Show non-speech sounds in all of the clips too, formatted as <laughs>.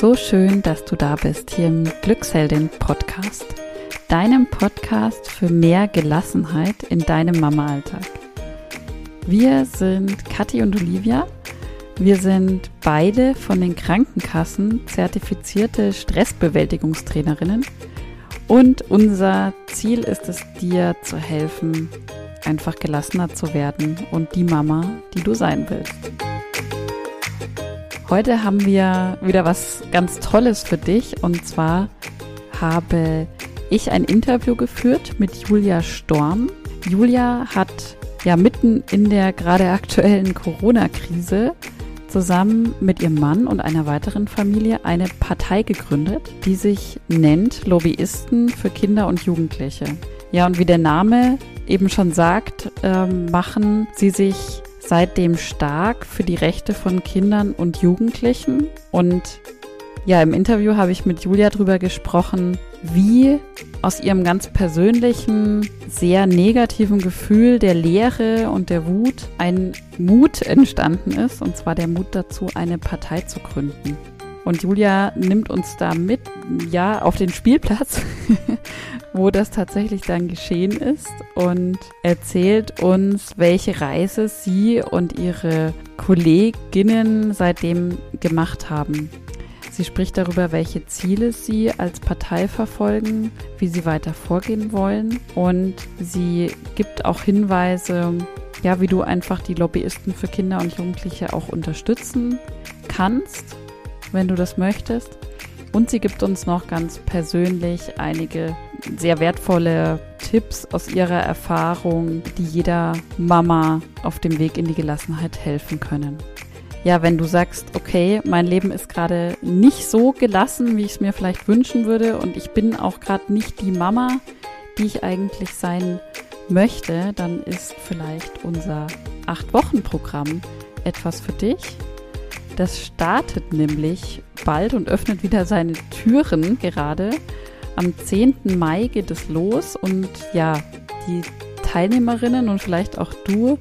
So schön, dass du da bist hier im Glücksheldin Podcast, deinem Podcast für mehr Gelassenheit in deinem Mama-Alltag. Wir sind Kathi und Olivia. Wir sind beide von den Krankenkassen zertifizierte Stressbewältigungstrainerinnen und unser Ziel ist es, dir zu helfen, einfach gelassener zu werden und die Mama, die du sein willst. Heute haben wir wieder was ganz Tolles für dich und zwar habe ich ein Interview geführt mit Julia Storm. Julia hat ja mitten in der gerade aktuellen Corona-Krise zusammen mit ihrem Mann und einer weiteren Familie eine Partei gegründet, die sich nennt Lobbyisten für Kinder und Jugendliche. Ja, und wie der Name eben schon sagt, äh, machen sie sich seitdem stark für die Rechte von Kindern und Jugendlichen. Und ja, im Interview habe ich mit Julia darüber gesprochen, wie aus ihrem ganz persönlichen, sehr negativen Gefühl der Leere und der Wut ein Mut entstanden ist, und zwar der Mut dazu, eine Partei zu gründen. Und Julia nimmt uns da mit, ja, auf den Spielplatz, <laughs> wo das tatsächlich dann geschehen ist und erzählt uns, welche Reise sie und ihre Kolleginnen seitdem gemacht haben. Sie spricht darüber, welche Ziele sie als Partei verfolgen, wie sie weiter vorgehen wollen und sie gibt auch Hinweise, ja, wie du einfach die Lobbyisten für Kinder und Jugendliche auch unterstützen kannst wenn du das möchtest. Und sie gibt uns noch ganz persönlich einige sehr wertvolle Tipps aus ihrer Erfahrung, die jeder Mama auf dem Weg in die Gelassenheit helfen können. Ja, wenn du sagst, okay, mein Leben ist gerade nicht so gelassen, wie ich es mir vielleicht wünschen würde und ich bin auch gerade nicht die Mama, die ich eigentlich sein möchte, dann ist vielleicht unser Acht-Wochen-Programm etwas für dich. Das startet nämlich bald und öffnet wieder seine Türen gerade. Am 10. Mai geht es los und ja, die Teilnehmerinnen und vielleicht auch du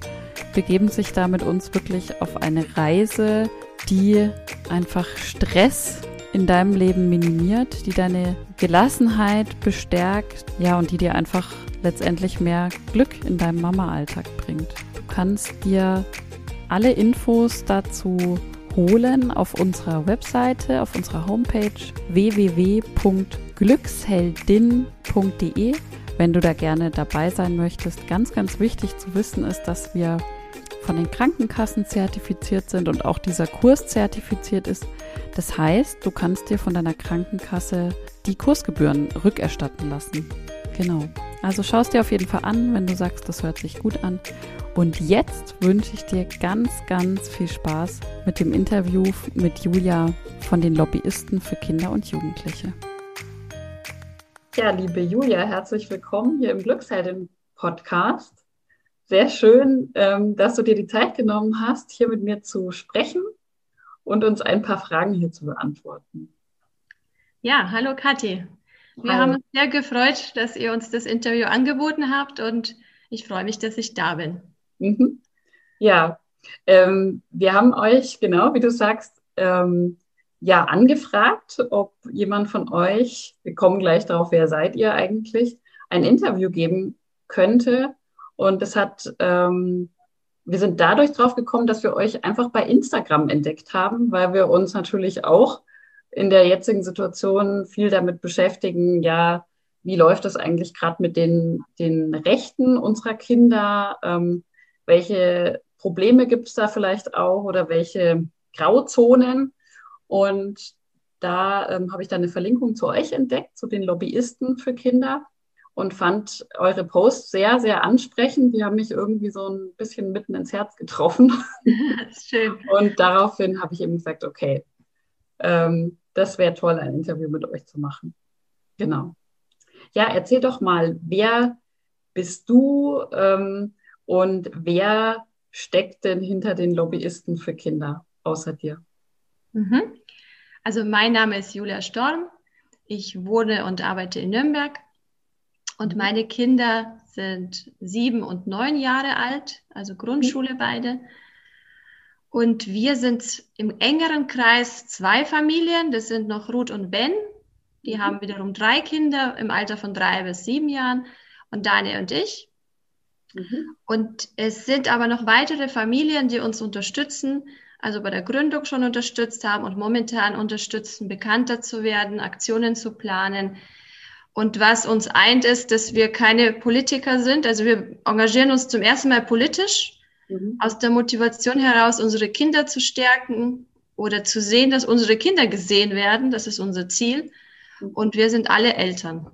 begeben sich da mit uns wirklich auf eine Reise, die einfach Stress in deinem Leben minimiert, die deine Gelassenheit bestärkt, ja, und die dir einfach letztendlich mehr Glück in deinem Mama-Alltag bringt. Du kannst dir alle Infos dazu holen auf unserer Webseite, auf unserer Homepage www.glücksheldin.de. Wenn du da gerne dabei sein möchtest, ganz, ganz wichtig zu wissen ist, dass wir von den Krankenkassen zertifiziert sind und auch dieser Kurs zertifiziert ist. Das heißt, du kannst dir von deiner Krankenkasse die Kursgebühren rückerstatten lassen. Genau. Also schau es dir auf jeden Fall an, wenn du sagst, das hört sich gut an. Und jetzt wünsche ich dir ganz, ganz viel Spaß mit dem Interview mit Julia von den Lobbyisten für Kinder und Jugendliche. Ja, liebe Julia, herzlich willkommen hier im Glücksheldin-Podcast. Sehr schön, ähm, dass du dir die Zeit genommen hast, hier mit mir zu sprechen und uns ein paar Fragen hier zu beantworten. Ja, hallo Kathi. Wir hallo. haben uns sehr gefreut, dass ihr uns das Interview angeboten habt und ich freue mich, dass ich da bin. Mhm. Ja, ähm, wir haben euch, genau wie du sagst, ähm, ja, angefragt, ob jemand von euch, wir kommen gleich darauf, wer seid ihr eigentlich, ein Interview geben könnte. Und es hat, ähm, wir sind dadurch drauf gekommen, dass wir euch einfach bei Instagram entdeckt haben, weil wir uns natürlich auch in der jetzigen Situation viel damit beschäftigen, ja, wie läuft das eigentlich gerade mit den, den Rechten unserer Kinder? Ähm, welche Probleme gibt es da vielleicht auch oder welche Grauzonen. Und da ähm, habe ich dann eine Verlinkung zu euch entdeckt, zu den Lobbyisten für Kinder und fand eure Posts sehr, sehr ansprechend. Die haben mich irgendwie so ein bisschen mitten ins Herz getroffen. <laughs> Schön. Und daraufhin habe ich eben gesagt, okay, ähm, das wäre toll, ein Interview mit euch zu machen. Genau. Ja, erzähl doch mal, wer bist du? Ähm, und wer steckt denn hinter den Lobbyisten für Kinder außer dir? Mhm. Also mein Name ist Julia Storm. Ich wohne und arbeite in Nürnberg. Und mhm. meine Kinder sind sieben und neun Jahre alt, also Grundschule mhm. beide. Und wir sind im engeren Kreis zwei Familien. Das sind noch Ruth und Ben. Die mhm. haben wiederum drei Kinder im Alter von drei bis sieben Jahren. Und Daniel und ich. Mhm. Und es sind aber noch weitere Familien, die uns unterstützen, also bei der Gründung schon unterstützt haben und momentan unterstützen, bekannter zu werden, Aktionen zu planen. Und was uns eint, ist, dass wir keine Politiker sind. Also wir engagieren uns zum ersten Mal politisch mhm. aus der Motivation heraus, unsere Kinder zu stärken oder zu sehen, dass unsere Kinder gesehen werden. Das ist unser Ziel. Mhm. Und wir sind alle Eltern.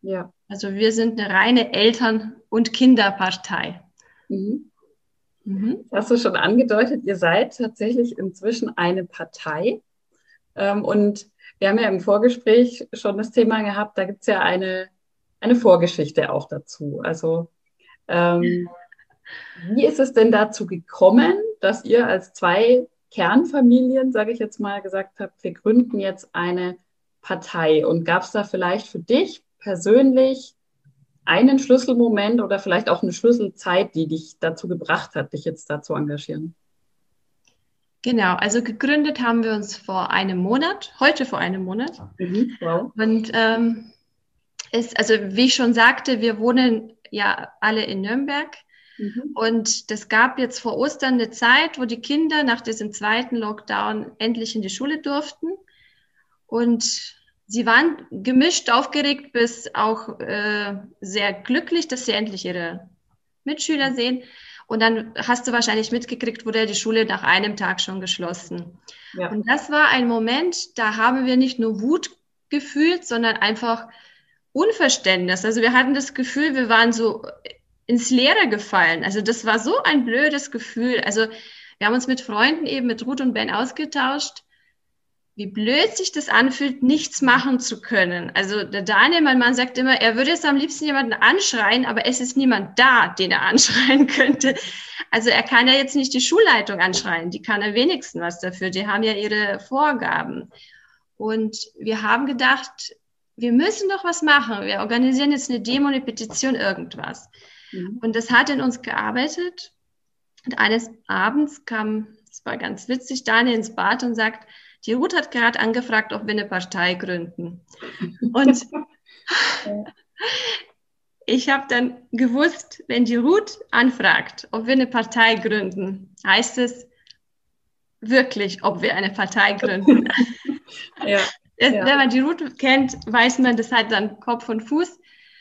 Ja. Also wir sind eine reine Eltern- und Kinderpartei. Mhm. Mhm. hast du schon angedeutet, ihr seid tatsächlich inzwischen eine Partei. Ähm, und wir haben ja im Vorgespräch schon das Thema gehabt, da gibt es ja eine, eine Vorgeschichte auch dazu. Also ähm, wie ist es denn dazu gekommen, dass ihr als zwei Kernfamilien, sage ich jetzt mal, gesagt habt, wir gründen jetzt eine Partei? Und gab es da vielleicht für dich persönlich einen Schlüsselmoment oder vielleicht auch eine Schlüsselzeit, die dich dazu gebracht hat, dich jetzt da zu engagieren? Genau, also gegründet haben wir uns vor einem Monat, heute vor einem Monat. Mhm, wow. Und ähm, ist, also wie ich schon sagte, wir wohnen ja alle in Nürnberg. Mhm. Und das gab jetzt vor Ostern eine Zeit, wo die Kinder nach diesem zweiten Lockdown endlich in die Schule durften. Und sie waren gemischt, aufgeregt bis auch äh, sehr glücklich, dass sie endlich ihre Mitschüler sehen. Und dann hast du wahrscheinlich mitgekriegt, wurde die Schule nach einem Tag schon geschlossen. Ja. Und das war ein Moment, da haben wir nicht nur Wut gefühlt, sondern einfach Unverständnis. Also wir hatten das Gefühl, wir waren so ins Leere gefallen. Also das war so ein blödes Gefühl. Also wir haben uns mit Freunden eben mit Ruth und Ben ausgetauscht wie blöd sich das anfühlt, nichts machen zu können. Also der Daniel, mein Mann, sagt immer, er würde jetzt am liebsten jemanden anschreien, aber es ist niemand da, den er <laughs> anschreien könnte. Also er kann ja jetzt nicht die Schulleitung anschreien, die kann er wenigstens was dafür, die haben ja ihre Vorgaben. Und wir haben gedacht, wir müssen doch was machen. Wir organisieren jetzt eine Demo, eine Petition, irgendwas. Mhm. Und das hat in uns gearbeitet. Und eines Abends kam, es war ganz witzig, Daniel ins Bad und sagt, die Ruth hat gerade angefragt, ob wir eine Partei gründen. Und <laughs> ich habe dann gewusst, wenn die Ruth anfragt, ob wir eine Partei gründen, heißt es wirklich, ob wir eine Partei gründen. <laughs> ja, ja. Wenn man die Ruth kennt, weiß man, das hat dann Kopf und Fuß.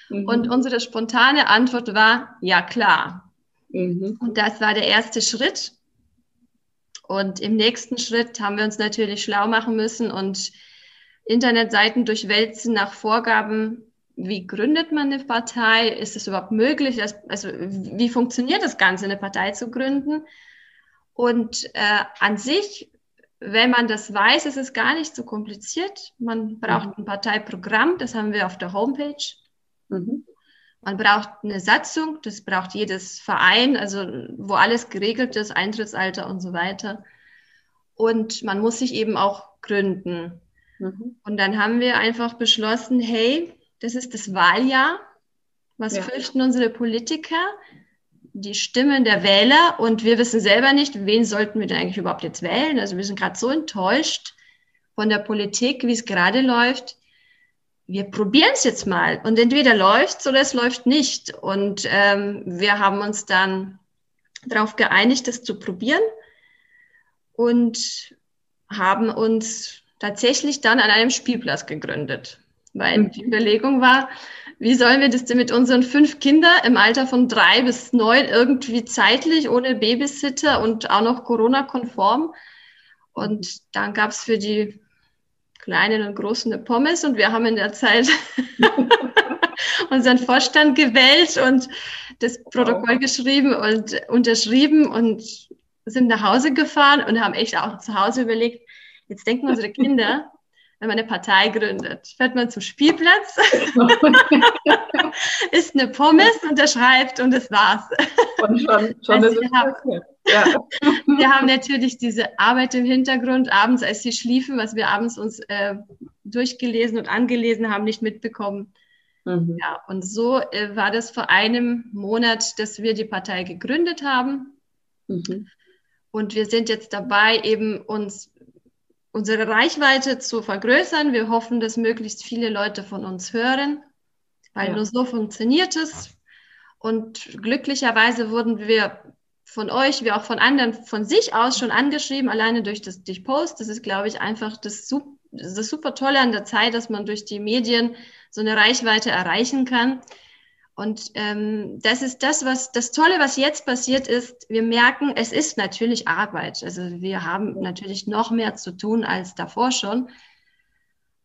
Mhm. Und unsere spontane Antwort war, ja klar. Mhm. Und das war der erste Schritt. Und im nächsten Schritt haben wir uns natürlich schlau machen müssen und Internetseiten durchwälzen nach Vorgaben. Wie gründet man eine Partei? Ist es überhaupt möglich? Also wie funktioniert das Ganze, eine Partei zu gründen? Und äh, an sich, wenn man das weiß, ist es gar nicht so kompliziert. Man braucht mhm. ein Parteiprogramm, das haben wir auf der Homepage. Mhm. Man braucht eine Satzung, das braucht jedes Verein, also wo alles geregelt ist, Eintrittsalter und so weiter. Und man muss sich eben auch gründen. Mhm. Und dann haben wir einfach beschlossen, hey, das ist das Wahljahr. Was ja. fürchten unsere Politiker? Die Stimmen der Wähler und wir wissen selber nicht, wen sollten wir denn eigentlich überhaupt jetzt wählen. Also wir sind gerade so enttäuscht von der Politik, wie es gerade läuft wir probieren es jetzt mal. Und entweder läuft oder es läuft nicht. Und ähm, wir haben uns dann darauf geeinigt, das zu probieren und haben uns tatsächlich dann an einem Spielplatz gegründet. Weil mhm. die Überlegung war, wie sollen wir das denn mit unseren fünf Kindern im Alter von drei bis neun irgendwie zeitlich ohne Babysitter und auch noch Corona-konform? Und dann gab es für die kleinen und großen Pommes und wir haben in der Zeit <laughs> unseren Vorstand gewählt und das Protokoll geschrieben und unterschrieben und sind nach Hause gefahren und haben echt auch zu Hause überlegt, jetzt denken unsere Kinder, wenn man eine Partei gründet, fährt man zum Spielplatz, <laughs> isst eine Pommes, unterschreibt und das war's. Und schon, schon also ist es ja. <laughs> Wir haben natürlich diese Arbeit im Hintergrund, abends, als sie schliefen, was wir abends uns äh, durchgelesen und angelesen haben, nicht mitbekommen. Mhm. Ja, und so äh, war das vor einem Monat, dass wir die Partei gegründet haben. Mhm. Und wir sind jetzt dabei, eben uns unsere Reichweite zu vergrößern. Wir hoffen, dass möglichst viele Leute von uns hören, weil ja. nur so funktioniert es. Und glücklicherweise wurden wir von euch, wie auch von anderen, von sich aus schon angeschrieben, alleine durch das durch Post. Das ist, glaube ich, einfach das, das super Tolle an der Zeit, dass man durch die Medien so eine Reichweite erreichen kann. Und ähm, das ist das, was das Tolle, was jetzt passiert ist. Wir merken, es ist natürlich Arbeit. Also wir haben natürlich noch mehr zu tun als davor schon.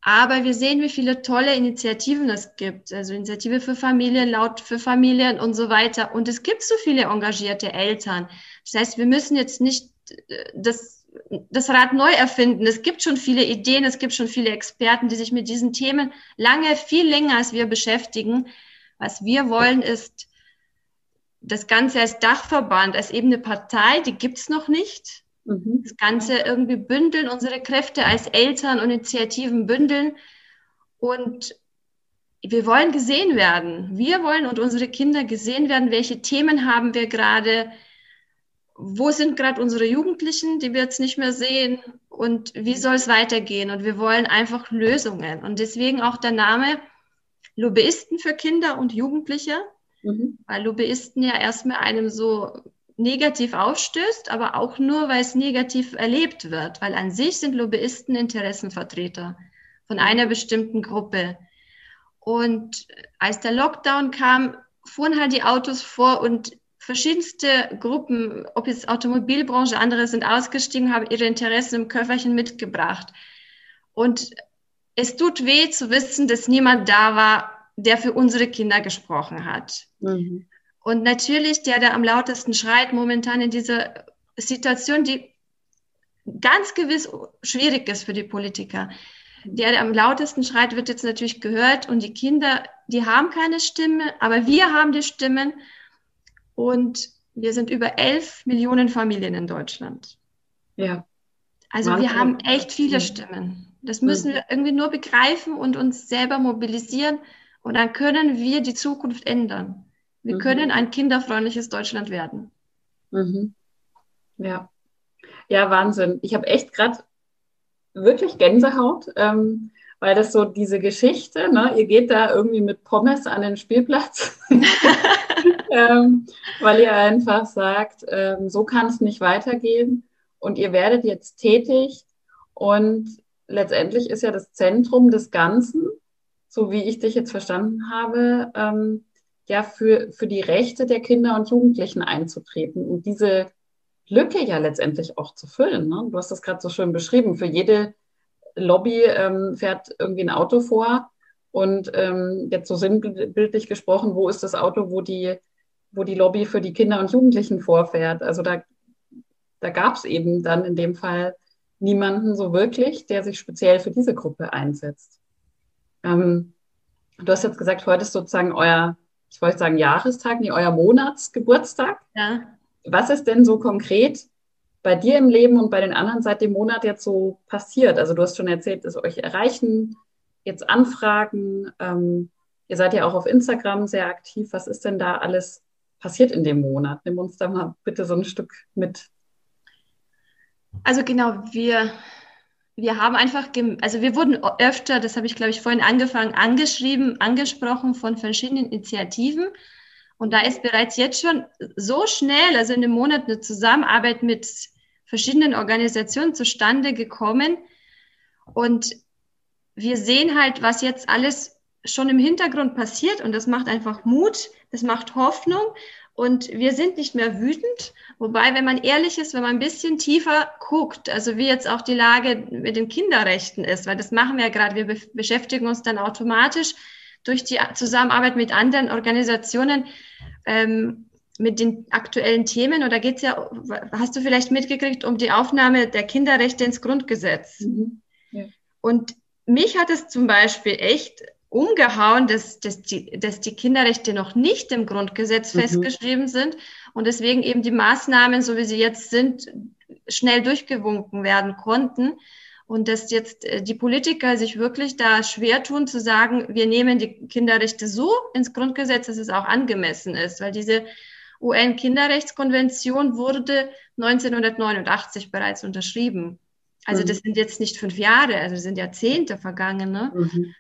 Aber wir sehen, wie viele tolle Initiativen es gibt. Also Initiative für Familien, laut für Familien und so weiter. Und es gibt so viele engagierte Eltern. Das heißt, wir müssen jetzt nicht äh, das, das Rad neu erfinden. Es gibt schon viele Ideen, es gibt schon viele Experten, die sich mit diesen Themen lange, viel länger als wir beschäftigen. Was wir wollen, ist das Ganze als Dachverband, als eben eine Partei, die gibt's noch nicht. Mhm. Das Ganze irgendwie bündeln, unsere Kräfte als Eltern und Initiativen bündeln. Und wir wollen gesehen werden. Wir wollen und unsere Kinder gesehen werden. Welche Themen haben wir gerade? Wo sind gerade unsere Jugendlichen, die wir jetzt nicht mehr sehen? Und wie soll es weitergehen? Und wir wollen einfach Lösungen. Und deswegen auch der Name Lobbyisten für Kinder und Jugendliche, mhm. weil Lobbyisten ja erstmal einem so negativ aufstößt, aber auch nur, weil es negativ erlebt wird, weil an sich sind Lobbyisten Interessenvertreter von einer bestimmten Gruppe. Und als der Lockdown kam, fuhren halt die Autos vor und verschiedenste Gruppen, ob jetzt Automobilbranche, andere sind ausgestiegen, haben ihre Interessen im Köfferchen mitgebracht. Und es tut weh zu wissen, dass niemand da war, der für unsere Kinder gesprochen hat. Mhm. Und natürlich, der, der am lautesten schreit momentan in dieser Situation, die ganz gewiss schwierig ist für die Politiker. Der, der am lautesten schreit, wird jetzt natürlich gehört und die Kinder, die haben keine Stimme, aber wir haben die Stimmen und wir sind über elf Millionen Familien in Deutschland. Ja. Also Wahnsinn. wir haben echt viele Stimmen. Das müssen wir irgendwie nur begreifen und uns selber mobilisieren und dann können wir die Zukunft ändern. Wir mhm. können ein kinderfreundliches Deutschland werden. Mhm. Ja. Ja, Wahnsinn. Ich habe echt gerade wirklich Gänsehaut, ähm, weil das so diese Geschichte, ne, ihr geht da irgendwie mit Pommes an den Spielplatz, <laughs> ähm, weil ihr einfach sagt, ähm, so kann es nicht weitergehen und ihr werdet jetzt tätig und letztendlich ist ja das Zentrum des Ganzen, so wie ich dich jetzt verstanden habe, ähm, ja für, für die Rechte der Kinder und Jugendlichen einzutreten und diese Lücke ja letztendlich auch zu füllen. Ne? Du hast das gerade so schön beschrieben. Für jede Lobby ähm, fährt irgendwie ein Auto vor und ähm, jetzt so sinnbildlich gesprochen, wo ist das Auto, wo die, wo die Lobby für die Kinder und Jugendlichen vorfährt? Also da, da gab es eben dann in dem Fall niemanden so wirklich, der sich speziell für diese Gruppe einsetzt. Ähm, du hast jetzt gesagt, heute ist sozusagen euer, ich wollte sagen Jahrestag, nee, euer Monatsgeburtstag. Ja. Was ist denn so konkret bei dir im Leben und bei den anderen seit dem Monat jetzt so passiert? Also du hast schon erzählt, dass euch erreichen, jetzt Anfragen. Ähm, ihr seid ja auch auf Instagram sehr aktiv. Was ist denn da alles passiert in dem Monat? Nimm uns da mal bitte so ein Stück mit. Also genau, wir, wir haben einfach, also wir wurden öfter, das habe ich glaube ich vorhin angefangen, angeschrieben, angesprochen von verschiedenen Initiativen. Und da ist bereits jetzt schon so schnell, also in einem Monat eine Zusammenarbeit mit verschiedenen Organisationen zustande gekommen. Und wir sehen halt, was jetzt alles schon im Hintergrund passiert und das macht einfach Mut, das macht Hoffnung und wir sind nicht mehr wütend. Wobei, wenn man ehrlich ist, wenn man ein bisschen tiefer guckt, also wie jetzt auch die Lage mit den Kinderrechten ist, weil das machen wir ja gerade, wir be beschäftigen uns dann automatisch durch die Zusammenarbeit mit anderen Organisationen ähm, mit den aktuellen Themen. Und da geht es ja, hast du vielleicht mitgekriegt, um die Aufnahme der Kinderrechte ins Grundgesetz. Mhm. Ja. Und mich hat es zum Beispiel echt umgehauen, dass, dass, die, dass die Kinderrechte noch nicht im Grundgesetz mhm. festgeschrieben sind und deswegen eben die Maßnahmen, so wie sie jetzt sind, schnell durchgewunken werden konnten. Und dass jetzt äh, die Politiker sich wirklich da schwer tun zu sagen, wir nehmen die Kinderrechte so ins Grundgesetz, dass es auch angemessen ist, weil diese UN-Kinderrechtskonvention wurde 1989 bereits unterschrieben. Also mhm. das sind jetzt nicht fünf Jahre, also das sind Jahrzehnte vergangen. Ne? Mhm.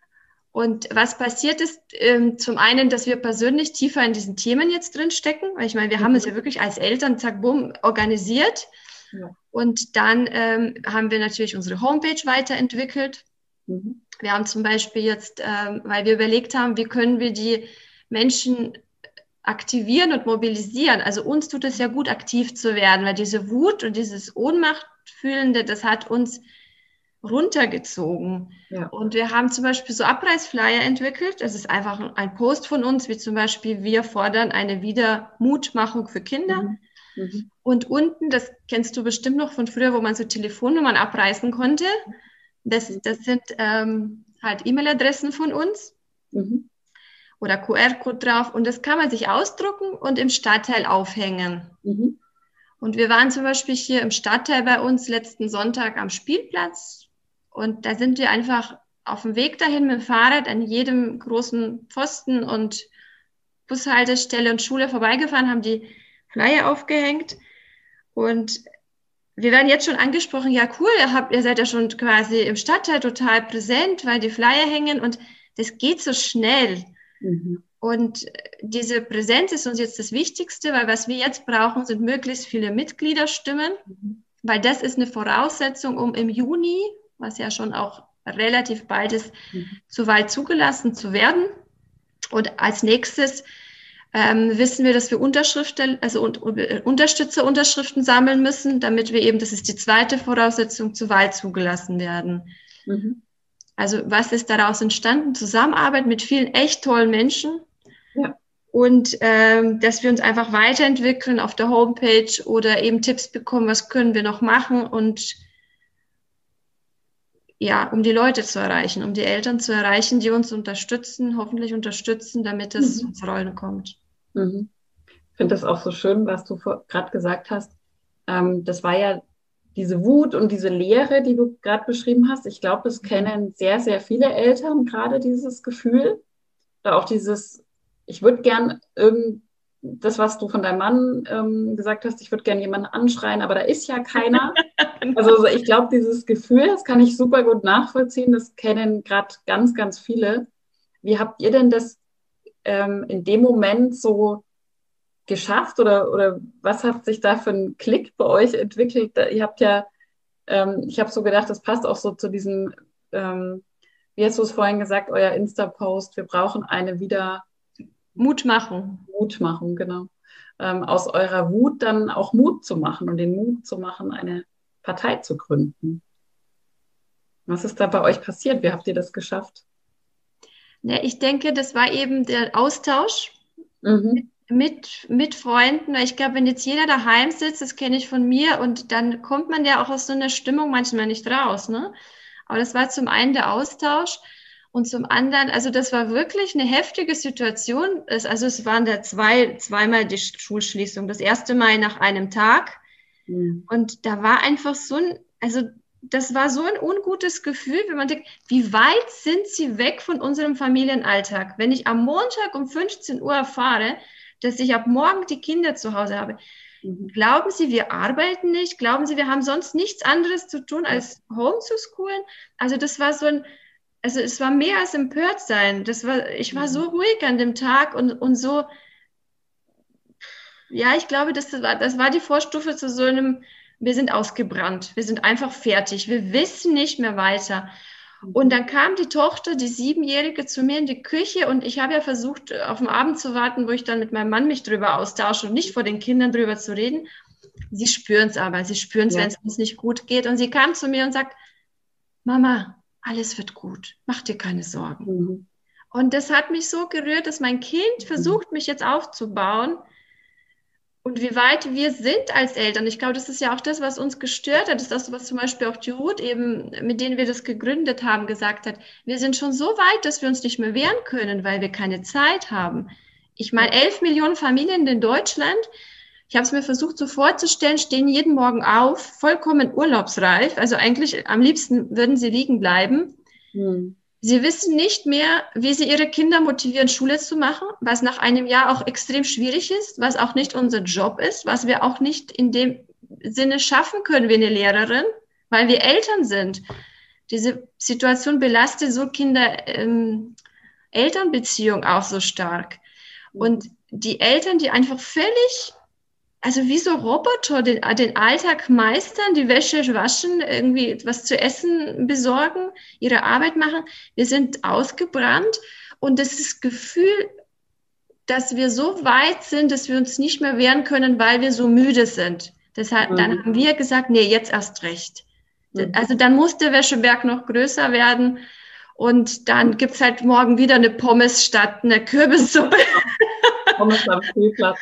Und was passiert ist, ähm, zum einen, dass wir persönlich tiefer in diesen Themen jetzt drin stecken, weil ich meine, wir mhm. haben es ja wirklich als Eltern, zack, bumm, organisiert. Ja. Und dann ähm, haben wir natürlich unsere Homepage weiterentwickelt. Mhm. Wir haben zum Beispiel jetzt, ähm, weil wir überlegt haben, wie können wir die Menschen aktivieren und mobilisieren. Also uns tut es ja gut, aktiv zu werden, weil diese Wut und dieses Ohnmachtfühlende, das hat uns runtergezogen. Ja. Und wir haben zum Beispiel so Abreißflyer entwickelt. Das ist einfach ein Post von uns, wie zum Beispiel, wir fordern eine Wiedermutmachung für Kinder. Mhm. Mhm. Und unten, das kennst du bestimmt noch von früher, wo man so Telefonnummern abreißen konnte. Das, das sind ähm, halt E-Mail-Adressen von uns. Mhm oder QR-Code drauf und das kann man sich ausdrucken und im Stadtteil aufhängen. Mhm. Und wir waren zum Beispiel hier im Stadtteil bei uns letzten Sonntag am Spielplatz und da sind wir einfach auf dem Weg dahin mit dem Fahrrad an jedem großen Pfosten und Bushaltestelle und Schule vorbeigefahren, haben die Flyer aufgehängt und wir werden jetzt schon angesprochen, ja cool, ihr, habt, ihr seid ja schon quasi im Stadtteil total präsent, weil die Flyer hängen und das geht so schnell. Mhm. Und diese Präsenz ist uns jetzt das Wichtigste, weil was wir jetzt brauchen, sind möglichst viele Mitgliederstimmen, mhm. weil das ist eine Voraussetzung, um im Juni, was ja schon auch relativ bald ist, mhm. zur Wahl zugelassen zu werden. Und als nächstes ähm, wissen wir, dass wir Unterschriften, also und, Unterstützerunterschriften sammeln müssen, damit wir eben, das ist die zweite Voraussetzung, zur Wahl zugelassen werden. Mhm. Also was ist daraus entstanden? Zusammenarbeit mit vielen echt tollen Menschen. Ja. Und ähm, dass wir uns einfach weiterentwickeln auf der Homepage oder eben Tipps bekommen, was können wir noch machen und ja, um die Leute zu erreichen, um die Eltern zu erreichen, die uns unterstützen, hoffentlich unterstützen, damit es mhm. ins Rollen kommt. Mhm. Ich finde das auch so schön, was du gerade gesagt hast. Ähm, das war ja diese Wut und diese Leere, die du gerade beschrieben hast, ich glaube, das kennen sehr, sehr viele Eltern gerade dieses Gefühl. Oder auch dieses, ich würde gern irgend das, was du von deinem Mann ähm, gesagt hast, ich würde gern jemanden anschreien, aber da ist ja keiner. <laughs> also ich glaube, dieses Gefühl, das kann ich super gut nachvollziehen, das kennen gerade ganz, ganz viele. Wie habt ihr denn das ähm, in dem Moment so geschafft oder, oder was hat sich da für ein Klick bei euch entwickelt? Ihr habt ja, ähm, ich habe so gedacht, das passt auch so zu diesem, ähm, wie hast du es vorhin gesagt, euer Insta-Post, wir brauchen eine wieder Mutmachung. Mutmachung, genau. Ähm, aus eurer Wut dann auch Mut zu machen und den Mut zu machen, eine Partei zu gründen. Was ist da bei euch passiert? Wie habt ihr das geschafft? Ja, ich denke, das war eben der Austausch mhm mit, mit Freunden, ich glaube, wenn jetzt jeder daheim sitzt, das kenne ich von mir, und dann kommt man ja auch aus so einer Stimmung manchmal nicht raus, ne? Aber das war zum einen der Austausch und zum anderen, also das war wirklich eine heftige Situation. Es, also es waren da zwei, zweimal die Schulschließung. Das erste Mal nach einem Tag. Mhm. Und da war einfach so ein, also das war so ein ungutes Gefühl, wenn man denkt, wie weit sind sie weg von unserem Familienalltag? Wenn ich am Montag um 15 Uhr erfahre, dass ich ab morgen die Kinder zu Hause habe. Mhm. Glauben Sie, wir arbeiten nicht? Glauben Sie, wir haben sonst nichts anderes zu tun, als Home zu schoolen? Also das war so ein, also es war mehr als empört sein. Das war, ich war so mhm. ruhig an dem Tag und, und so, ja, ich glaube, das war, das war die Vorstufe zu so einem, wir sind ausgebrannt, wir sind einfach fertig, wir wissen nicht mehr weiter. Und dann kam die Tochter, die Siebenjährige, zu mir in die Küche und ich habe ja versucht, auf den Abend zu warten, wo ich dann mit meinem Mann mich drüber austausche und nicht vor den Kindern drüber zu reden. Sie spüren es aber, sie spüren es, ja. wenn es uns nicht gut geht. Und sie kam zu mir und sagt, Mama, alles wird gut, mach dir keine Sorgen. Mhm. Und das hat mich so gerührt, dass mein Kind mhm. versucht, mich jetzt aufzubauen und wie weit wir sind als Eltern. Ich glaube, das ist ja auch das, was uns gestört hat. Das ist das, was zum Beispiel auch die Ruth eben, mit denen wir das gegründet haben, gesagt hat. Wir sind schon so weit, dass wir uns nicht mehr wehren können, weil wir keine Zeit haben. Ich meine, elf Millionen Familien in Deutschland. Ich habe es mir versucht so vorzustellen, stehen jeden Morgen auf, vollkommen urlaubsreif. Also eigentlich am liebsten würden sie liegen bleiben. Hm. Sie wissen nicht mehr, wie sie ihre Kinder motivieren, Schule zu machen, was nach einem Jahr auch extrem schwierig ist, was auch nicht unser Job ist, was wir auch nicht in dem Sinne schaffen können wie eine Lehrerin, weil wir Eltern sind. Diese Situation belastet so Kinder, ähm, Elternbeziehung auch so stark. Und die Eltern, die einfach völlig also wie so Roboter den, den Alltag meistern, die Wäsche waschen, irgendwie etwas zu essen besorgen, ihre Arbeit machen. Wir sind ausgebrannt und das ist das Gefühl, dass wir so weit sind, dass wir uns nicht mehr wehren können, weil wir so müde sind. Deshalb, mhm. dann haben wir gesagt, nee, jetzt erst recht. Mhm. Also dann muss der Wäscheberg noch größer werden und dann gibt's halt morgen wieder eine Pommes statt eine Kürbissuppe. <laughs> Pommes am Spielplatz.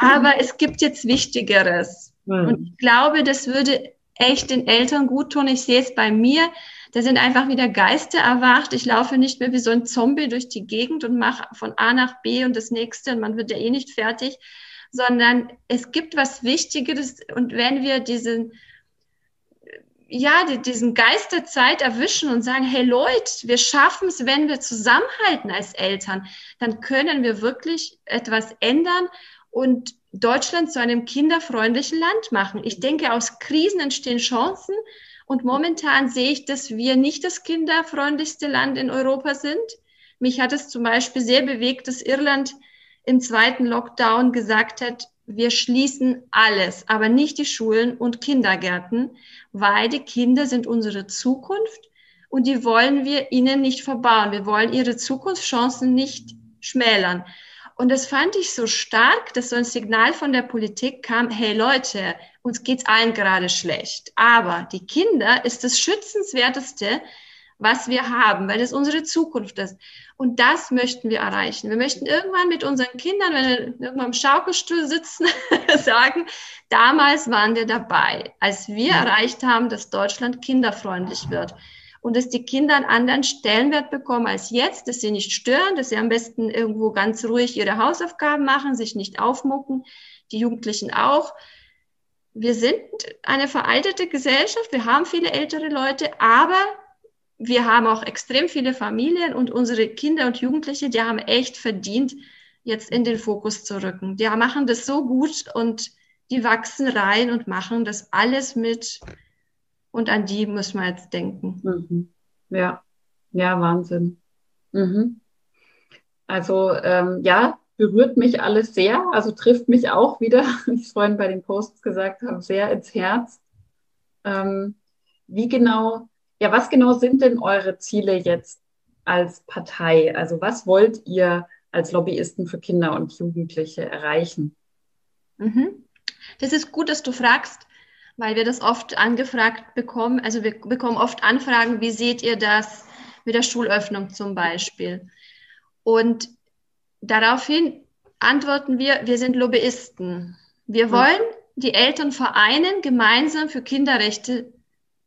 Aber es gibt jetzt Wichtigeres. Hm. Und ich glaube, das würde echt den Eltern gut tun. Ich sehe es bei mir. Da sind einfach wieder Geister erwacht. Ich laufe nicht mehr wie so ein Zombie durch die Gegend und mache von A nach B und das nächste und man wird ja eh nicht fertig, sondern es gibt was Wichtigeres. Und wenn wir diesen ja, die, diesen Geist der Zeit erwischen und sagen, hey Leute, wir schaffen es, wenn wir zusammenhalten als Eltern, dann können wir wirklich etwas ändern und Deutschland zu einem kinderfreundlichen Land machen. Ich denke, aus Krisen entstehen Chancen und momentan sehe ich, dass wir nicht das kinderfreundlichste Land in Europa sind. Mich hat es zum Beispiel sehr bewegt, dass Irland im zweiten Lockdown gesagt hat, wir schließen alles, aber nicht die Schulen und Kindergärten, weil die Kinder sind unsere Zukunft und die wollen wir ihnen nicht verbauen. Wir wollen ihre Zukunftschancen nicht schmälern. Und das fand ich so stark, dass so ein Signal von der Politik kam, hey Leute, uns geht's allen gerade schlecht. Aber die Kinder ist das Schützenswerteste, was wir haben, weil es unsere Zukunft ist. Und das möchten wir erreichen. Wir möchten irgendwann mit unseren Kindern, wenn wir irgendwann im Schaukelstuhl sitzen, <laughs> sagen, damals waren wir dabei, als wir erreicht haben, dass Deutschland kinderfreundlich wird. Und dass die Kinder einen anderen Stellenwert bekommen als jetzt, dass sie nicht stören, dass sie am besten irgendwo ganz ruhig ihre Hausaufgaben machen, sich nicht aufmucken, die Jugendlichen auch. Wir sind eine veraltete Gesellschaft, wir haben viele ältere Leute, aber wir haben auch extrem viele Familien und unsere Kinder und Jugendliche, die haben echt verdient, jetzt in den Fokus zu rücken. Die machen das so gut und die wachsen rein und machen das alles mit. Und an die muss man jetzt denken. Mhm. Ja, ja, Wahnsinn. Mhm. Also ähm, ja, berührt mich alles sehr, also trifft mich auch wieder, <laughs> wie ich es vorhin bei den Posts gesagt habe, sehr ins Herz. Ähm, wie genau ja, was genau sind denn eure Ziele jetzt als Partei? Also was wollt ihr als Lobbyisten für Kinder und Jugendliche erreichen? Mhm. Das ist gut, dass du fragst, weil wir das oft angefragt bekommen. Also wir bekommen oft Anfragen, wie seht ihr das mit der Schulöffnung zum Beispiel? Und daraufhin antworten wir, wir sind Lobbyisten. Wir wollen die Eltern vereinen, gemeinsam für Kinderrechte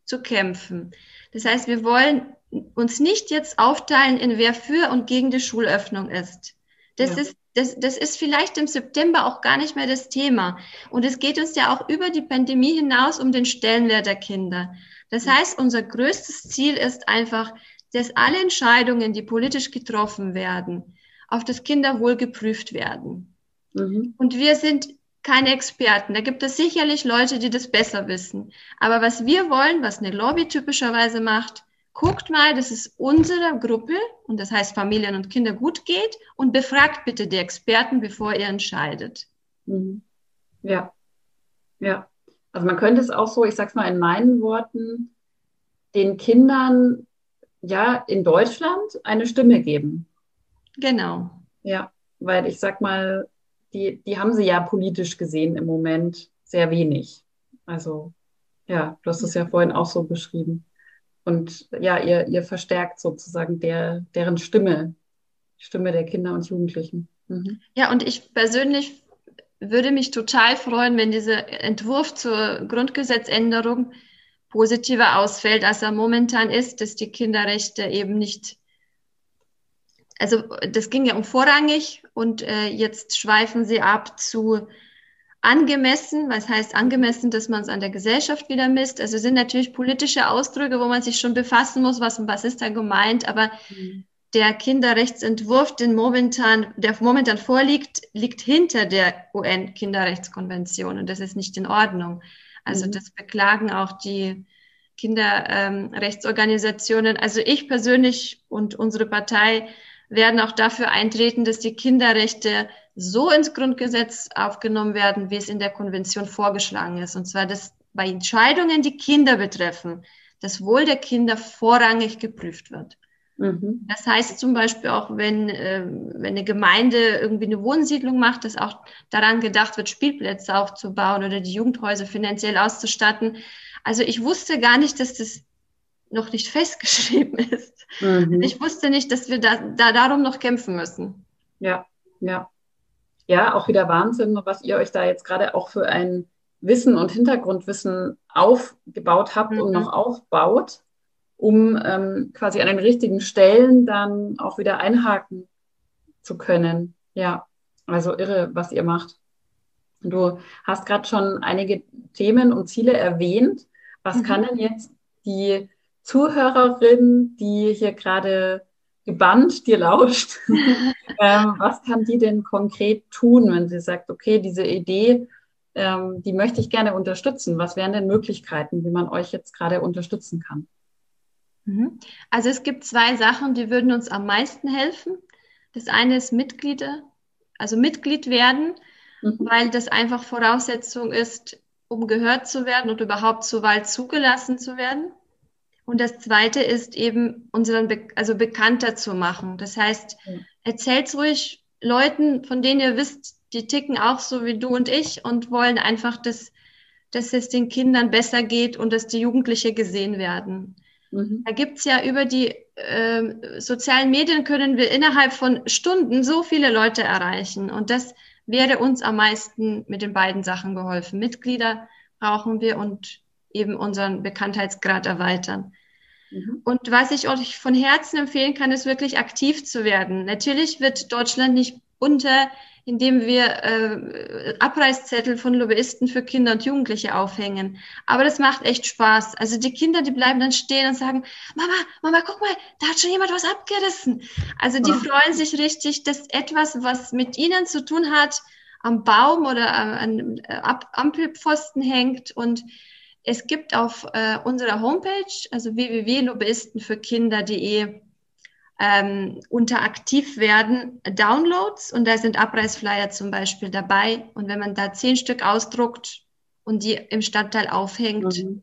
zu kämpfen. Das heißt, wir wollen uns nicht jetzt aufteilen, in wer für und gegen die Schulöffnung ist. Das ja. ist das, das ist vielleicht im September auch gar nicht mehr das Thema. Und es geht uns ja auch über die Pandemie hinaus um den Stellenwert der Kinder. Das heißt, unser größtes Ziel ist einfach, dass alle Entscheidungen, die politisch getroffen werden, auf das Kinderwohl geprüft werden. Mhm. Und wir sind keine Experten. Da gibt es sicherlich Leute, die das besser wissen. Aber was wir wollen, was eine Lobby typischerweise macht, guckt mal, dass es unserer Gruppe, und das heißt Familien und Kinder, gut geht und befragt bitte die Experten, bevor ihr entscheidet. Mhm. Ja, ja. Also man könnte es auch so, ich sag's mal in meinen Worten, den Kindern ja in Deutschland eine Stimme geben. Genau. Ja, weil ich sag mal, die, die haben sie ja politisch gesehen im Moment sehr wenig. Also ja, du hast es ja vorhin auch so beschrieben. Und ja, ihr, ihr verstärkt sozusagen der, deren Stimme, Stimme der Kinder und Jugendlichen. Mhm. Ja, und ich persönlich würde mich total freuen, wenn dieser Entwurf zur Grundgesetzänderung positiver ausfällt, als er momentan ist, dass die Kinderrechte eben nicht also das ging ja um vorrangig und äh, jetzt schweifen sie ab zu angemessen, was heißt angemessen, dass man es an der Gesellschaft wieder misst. Also sind natürlich politische Ausdrücke, wo man sich schon befassen muss, was, was ist da gemeint, aber mhm. der Kinderrechtsentwurf, den momentan, der momentan vorliegt, liegt hinter der UN-Kinderrechtskonvention und das ist nicht in Ordnung. Also mhm. das beklagen auch die Kinderrechtsorganisationen. Ähm, also ich persönlich und unsere Partei werden auch dafür eintreten, dass die Kinderrechte so ins Grundgesetz aufgenommen werden, wie es in der Konvention vorgeschlagen ist. Und zwar, dass bei Entscheidungen, die Kinder betreffen, das Wohl der Kinder vorrangig geprüft wird. Mhm. Das heißt zum Beispiel auch, wenn, äh, wenn eine Gemeinde irgendwie eine Wohnsiedlung macht, dass auch daran gedacht wird, Spielplätze aufzubauen oder die Jugendhäuser finanziell auszustatten. Also ich wusste gar nicht, dass das noch nicht festgeschrieben <laughs> ist. Mhm. Ich wusste nicht, dass wir da, da darum noch kämpfen müssen. Ja, ja. Ja, auch wieder Wahnsinn, was ihr euch da jetzt gerade auch für ein Wissen und Hintergrundwissen aufgebaut habt mhm. und noch aufbaut, um ähm, quasi an den richtigen Stellen dann auch wieder einhaken zu können. Ja, also irre, was ihr macht. Du hast gerade schon einige Themen und Ziele erwähnt. Was mhm. kann denn jetzt die Zuhörerin, die hier gerade gebannt dir lauscht, <laughs> ähm, was kann die denn konkret tun, wenn sie sagt, okay, diese Idee, ähm, die möchte ich gerne unterstützen. Was wären denn Möglichkeiten, wie man euch jetzt gerade unterstützen kann? Mhm. Also es gibt zwei Sachen, die würden uns am meisten helfen. Das eine ist Mitglieder, also Mitglied werden, mhm. weil das einfach Voraussetzung ist, um gehört zu werden und überhaupt zur Wahl zugelassen zu werden. Und das zweite ist eben, unseren, Be also bekannter zu machen. Das heißt, erzählt ruhig Leuten, von denen ihr wisst, die ticken auch so wie du und ich und wollen einfach, dass, dass es den Kindern besser geht und dass die Jugendliche gesehen werden. Mhm. Da gibt's ja über die äh, sozialen Medien können wir innerhalb von Stunden so viele Leute erreichen. Und das wäre uns am meisten mit den beiden Sachen geholfen. Mitglieder brauchen wir und eben unseren Bekanntheitsgrad erweitern. Mhm. Und was ich euch von Herzen empfehlen kann, ist wirklich aktiv zu werden. Natürlich wird Deutschland nicht unter, indem wir äh, Abreißzettel von Lobbyisten für Kinder und Jugendliche aufhängen. Aber das macht echt Spaß. Also die Kinder, die bleiben dann stehen und sagen, Mama, Mama, guck mal, da hat schon jemand was abgerissen. Also die ja. freuen sich richtig, dass etwas, was mit ihnen zu tun hat, am Baum oder an äh, Ampelpfosten hängt und es gibt auf äh, unserer Homepage, also www.lobbyistenfürkinder.de, ähm, unter aktiv werden Downloads und da sind Abreißflyer zum Beispiel dabei. Und wenn man da zehn Stück ausdruckt und die im Stadtteil aufhängt, mhm.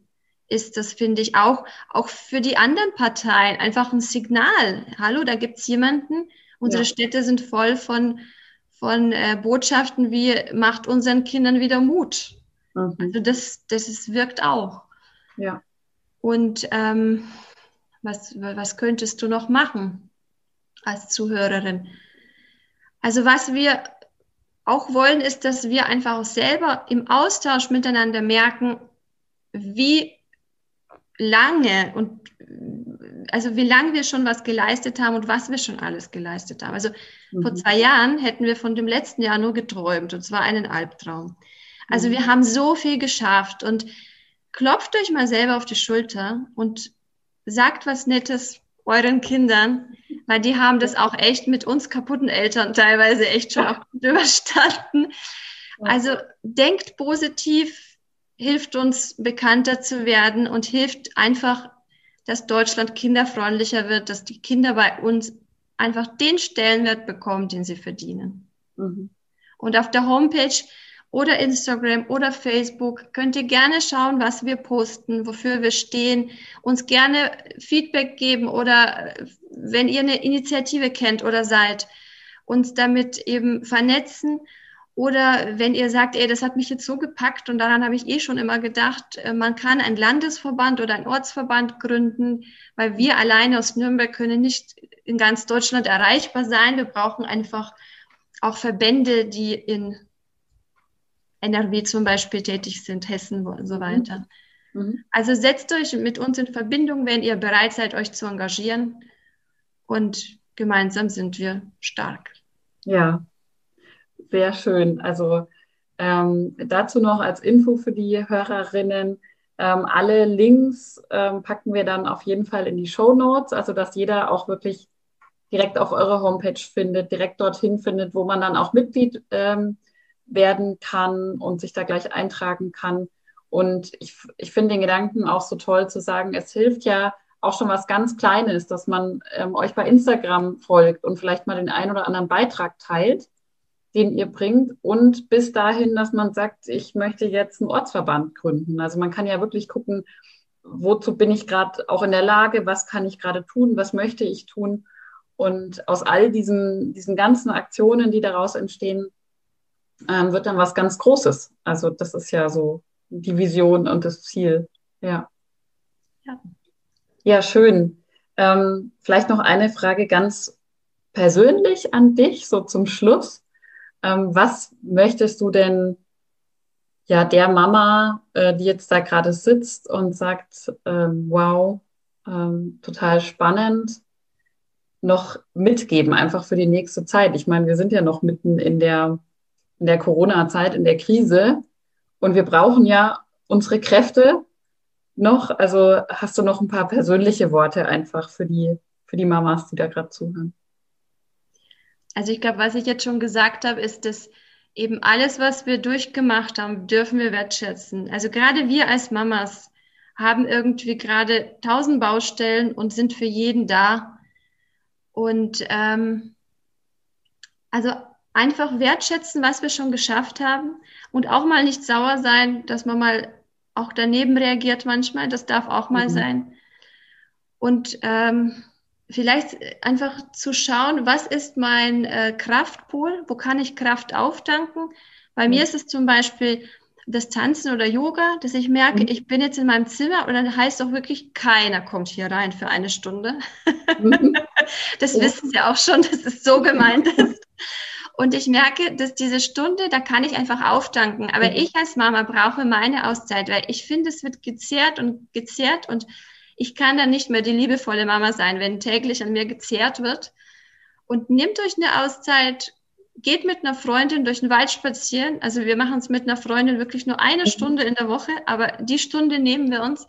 ist das, finde ich, auch, auch für die anderen Parteien einfach ein Signal. Hallo, da gibt's jemanden. Unsere ja. Städte sind voll von, von äh, Botschaften wie macht unseren Kindern wieder Mut. Mhm. Also das, das ist, wirkt auch. Ja. Und ähm, was, was könntest du noch machen als Zuhörerin? Also was wir auch wollen, ist, dass wir einfach selber im Austausch miteinander merken, wie lange und also wie lange wir schon was geleistet haben und was wir schon alles geleistet haben. Also mhm. vor zwei Jahren hätten wir von dem letzten Jahr nur geträumt und zwar einen Albtraum. Also wir mhm. haben so viel geschafft und klopft euch mal selber auf die Schulter und sagt was Nettes euren Kindern, weil die haben das auch echt mit uns kaputten Eltern teilweise echt schon auch gut <laughs> überstanden. Also denkt positiv, hilft uns bekannter zu werden und hilft einfach, dass Deutschland kinderfreundlicher wird, dass die Kinder bei uns einfach den Stellenwert bekommen, den sie verdienen. Mhm. Und auf der Homepage oder Instagram oder Facebook. Könnt ihr gerne schauen, was wir posten, wofür wir stehen, uns gerne Feedback geben oder äh, wenn ihr eine Initiative kennt oder seid, uns damit eben vernetzen. Oder wenn ihr sagt, ey, das hat mich jetzt so gepackt und daran habe ich eh schon immer gedacht, äh, man kann ein Landesverband oder ein Ortsverband gründen, weil wir alleine aus Nürnberg können nicht in ganz Deutschland erreichbar sein. Wir brauchen einfach auch Verbände, die in NRW zum Beispiel tätig sind, Hessen und so mhm. weiter. Mhm. Also setzt euch mit uns in Verbindung, wenn ihr bereit seid, euch zu engagieren. Und gemeinsam sind wir stark. Ja, sehr schön. Also Ähm, dazu noch als Info für die Hörerinnen. Ähm, alle Links ähm, packen wir dann auf jeden Fall in die Show Notes, also dass jeder auch wirklich direkt auf eure Homepage findet, direkt dorthin findet, wo man dann auch Mitglied ähm, werden kann und sich da gleich eintragen kann. Und ich, ich finde den Gedanken auch so toll zu sagen, es hilft ja auch schon was ganz Kleines, dass man ähm, euch bei Instagram folgt und vielleicht mal den einen oder anderen Beitrag teilt, den ihr bringt. Und bis dahin, dass man sagt, ich möchte jetzt einen Ortsverband gründen. Also man kann ja wirklich gucken, wozu bin ich gerade auch in der Lage, was kann ich gerade tun, was möchte ich tun. Und aus all diesen, diesen ganzen Aktionen, die daraus entstehen, ähm, wird dann was ganz Großes. Also das ist ja so die Vision und das Ziel. Ja. Ja, ja schön. Ähm, vielleicht noch eine Frage ganz persönlich an dich, so zum Schluss. Ähm, was möchtest du denn ja der Mama, äh, die jetzt da gerade sitzt und sagt, ähm, wow, ähm, total spannend, noch mitgeben, einfach für die nächste Zeit? Ich meine, wir sind ja noch mitten in der in der Corona-Zeit, in der Krise. Und wir brauchen ja unsere Kräfte noch. Also hast du noch ein paar persönliche Worte einfach für die, für die Mamas, die da gerade zuhören? Also ich glaube, was ich jetzt schon gesagt habe, ist, dass eben alles, was wir durchgemacht haben, dürfen wir wertschätzen. Also gerade wir als Mamas haben irgendwie gerade tausend Baustellen und sind für jeden da. Und ähm, also einfach wertschätzen, was wir schon geschafft haben und auch mal nicht sauer sein, dass man mal auch daneben reagiert manchmal. Das darf auch mal mhm. sein. Und ähm, vielleicht einfach zu schauen, was ist mein äh, Kraftpool, wo kann ich Kraft auftanken. Bei mhm. mir ist es zum Beispiel das Tanzen oder Yoga, dass ich merke, mhm. ich bin jetzt in meinem Zimmer und dann heißt auch wirklich, keiner kommt hier rein für eine Stunde. Mhm. <laughs> das ja. wissen Sie auch schon, dass es so gemeint <laughs> ist. Und ich merke, dass diese Stunde, da kann ich einfach auftanken. Aber mhm. ich als Mama brauche meine Auszeit, weil ich finde, es wird gezehrt und gezehrt und ich kann dann nicht mehr die liebevolle Mama sein, wenn täglich an mir gezehrt wird. Und nehmt euch eine Auszeit, geht mit einer Freundin durch den Wald spazieren. Also wir machen es mit einer Freundin wirklich nur eine mhm. Stunde in der Woche, aber die Stunde nehmen wir uns.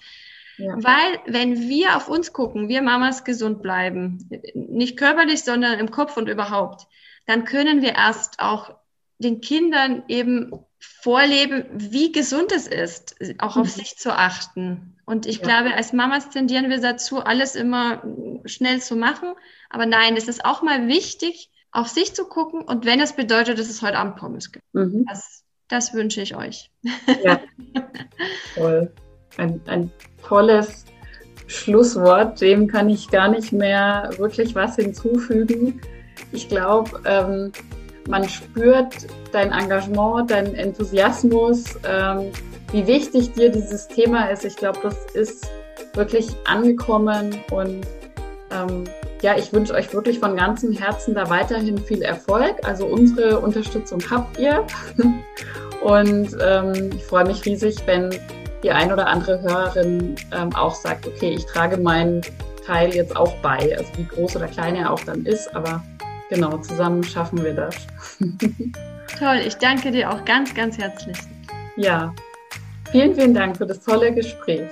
Ja. Weil wenn wir auf uns gucken, wir Mamas gesund bleiben, nicht körperlich, sondern im Kopf und überhaupt, dann können wir erst auch den Kindern eben vorleben, wie gesund es ist, auch auf mhm. sich zu achten. Und ich ja. glaube, als Mamas tendieren wir dazu, alles immer schnell zu machen. Aber nein, es ist auch mal wichtig, auf sich zu gucken. Und wenn es bedeutet, dass es heute Abend Pommes gibt, mhm. das, das wünsche ich euch. Ja, toll. Ein, ein tolles Schlusswort. Dem kann ich gar nicht mehr wirklich was hinzufügen. Ich glaube, ähm, man spürt dein Engagement, deinen Enthusiasmus, ähm, wie wichtig dir dieses Thema ist. Ich glaube, das ist wirklich angekommen und ähm, ja, ich wünsche euch wirklich von ganzem Herzen da weiterhin viel Erfolg. Also unsere Unterstützung habt ihr. <laughs> Und ähm, ich freue mich riesig, wenn die ein oder andere Hörerin ähm, auch sagt, okay, ich trage meinen Teil jetzt auch bei. Also wie groß oder klein er auch dann ist, aber genau, zusammen schaffen wir das. <laughs> Toll, ich danke dir auch ganz, ganz herzlich. Ja, vielen, vielen Dank für das tolle Gespräch.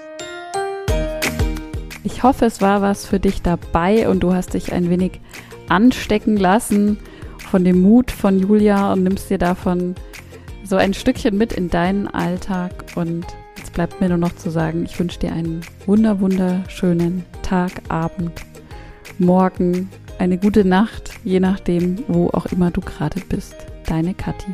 Ich hoffe, es war was für dich dabei und du hast dich ein wenig anstecken lassen von dem Mut von Julia und nimmst dir davon so ein Stückchen mit in deinen Alltag. Und jetzt bleibt mir nur noch zu sagen, ich wünsche dir einen wunder, wunderschönen Tag, Abend, Morgen, eine gute Nacht, je nachdem, wo auch immer du gerade bist. Deine Kathi.